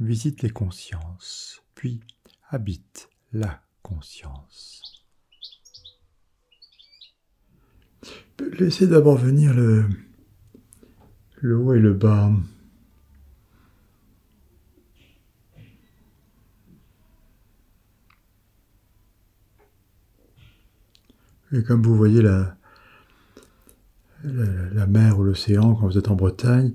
visite les consciences, puis habite la conscience. Laissez d'abord venir le, haut et le bas. Et comme vous voyez la, la, mer ou l'océan, quand vous êtes en Bretagne,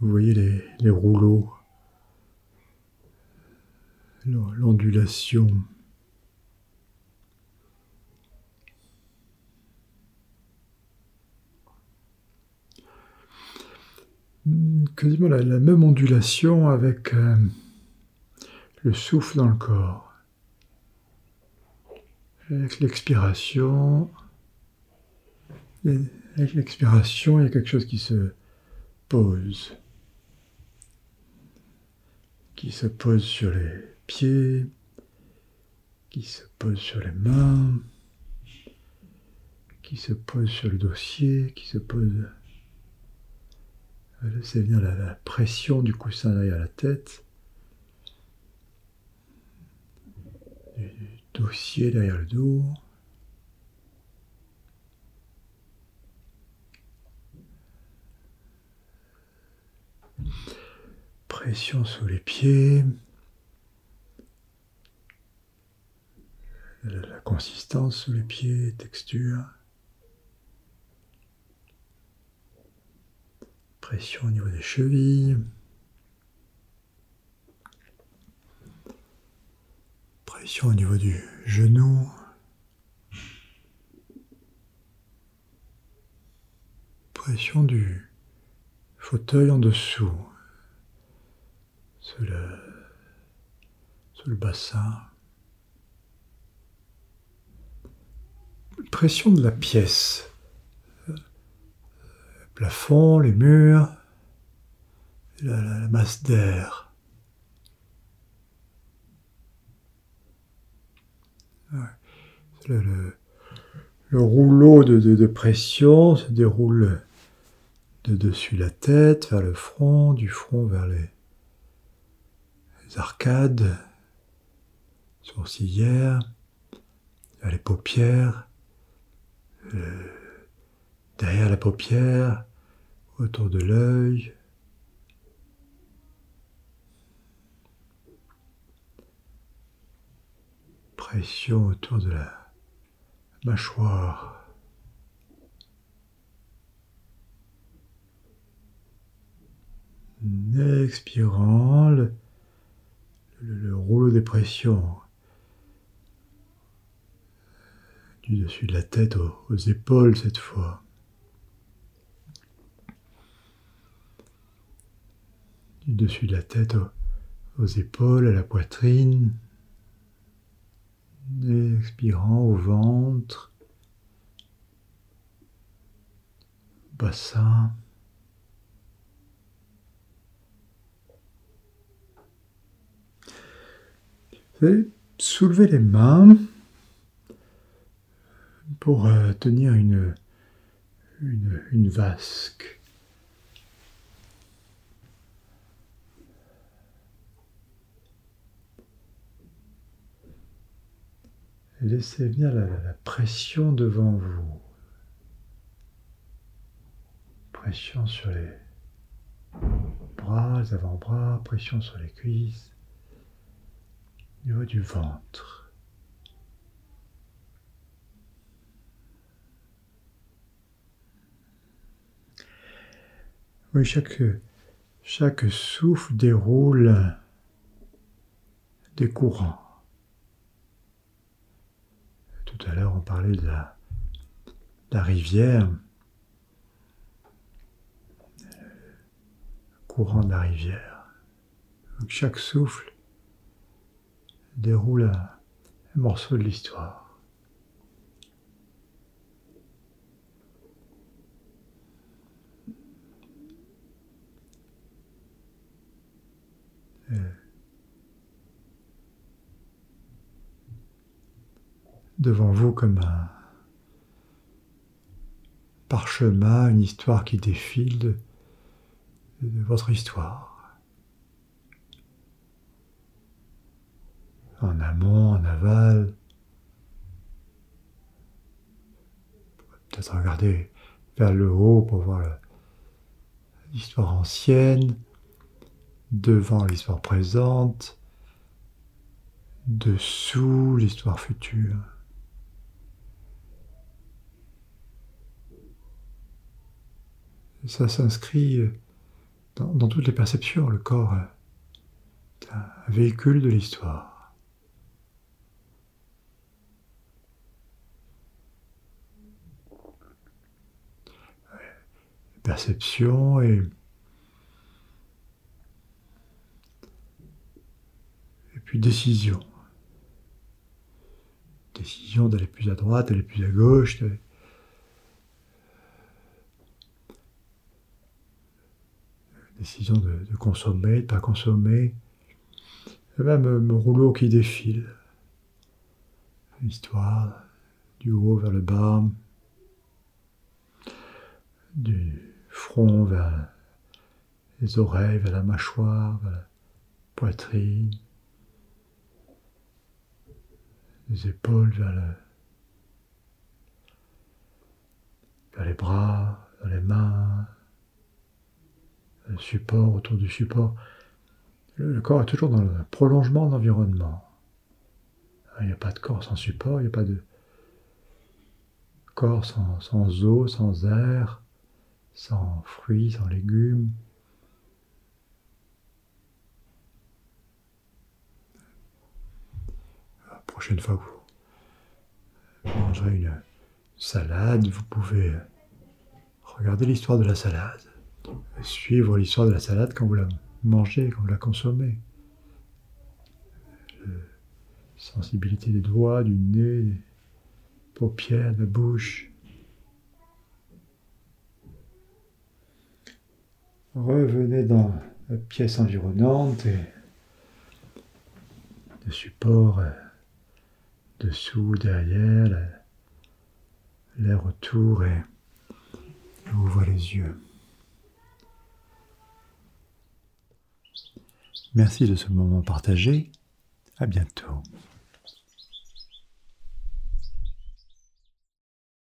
vous voyez les rouleaux, l'ondulation. Quasiment la, même ondulation avec euh, le souffle dans le corps. Avec l'expiration, avec l'expiration, il y a quelque chose qui se pose, qui se pose sur les pieds, qui se pose sur les mains, qui se pose sur le dossier, qui se pose. C'est bien la, la pression du coussin derrière la tête, du dossier derrière le dos. Pression sous les pieds. La consistance sous les pieds, texture. Pression au niveau des chevilles. Pression au niveau du genou. Pression du fauteuil en dessous, sur le, le bassin. Pression de la pièce, le plafond, les murs, la, masse d'air. Le, rouleau de pression se déroule de dessus la tête vers le front, du front vers les, arcades sourcilières, vers les paupières, euh, derrière la paupière, autour de l'œil. Pression autour de la mâchoire. expirant, le, rouleau des pressions du dessus de la tête aux, épaules cette fois. Du dessus de la tête aux, épaules, à la poitrine. Expirant au ventre, bassin. soulever les mains pour euh, tenir une, une, vasque. Laissez venir la, pression devant vous. Pression sur les bras, les avant-bras, pression sur les cuisses niveau du ventre. Oui, chaque, souffle déroule des courants. Tout à l'heure, on parlait de la, rivière, courant de la rivière. Chaque souffle déroule un morceau de l'histoire. Devant vous comme un parchemin, une histoire qui défile de, votre histoire. En amont, en aval. Peut-être regarder vers le haut pour voir l'histoire ancienne, devant l'histoire présente, dessous l'histoire future. Ça s'inscrit dans, toutes les perceptions. Le corps est un véhicule de l'histoire. Perception et, et puis décision. Décision d'aller plus à droite, d'aller plus à gauche, décision de, consommer, de ne pas consommer, et même un rouleau qui défile, l'histoire du haut vers le bas, du front vers les oreilles, vers la mâchoire, vers la poitrine, les épaules vers, vers les bras, vers les mains, le support autour du support. Le, corps est toujours dans le prolongement de l'environnement. Il n'y a pas de corps sans support, il n'y a pas de corps sans, sans eau, sans air, sans fruits, sans légumes. La prochaine fois que vous mangerez une salade, vous pouvez regarder l'histoire de la salade suivre l'histoire de la salade quand vous la mangez, quand vous la consommez. La sensibilité des doigts, du nez, des paupières, de la bouche. Revenez dans la pièce environnante et le support euh, dessous, derrière, l'air autour et ouvre les yeux. Merci de ce moment partagé. À bientôt.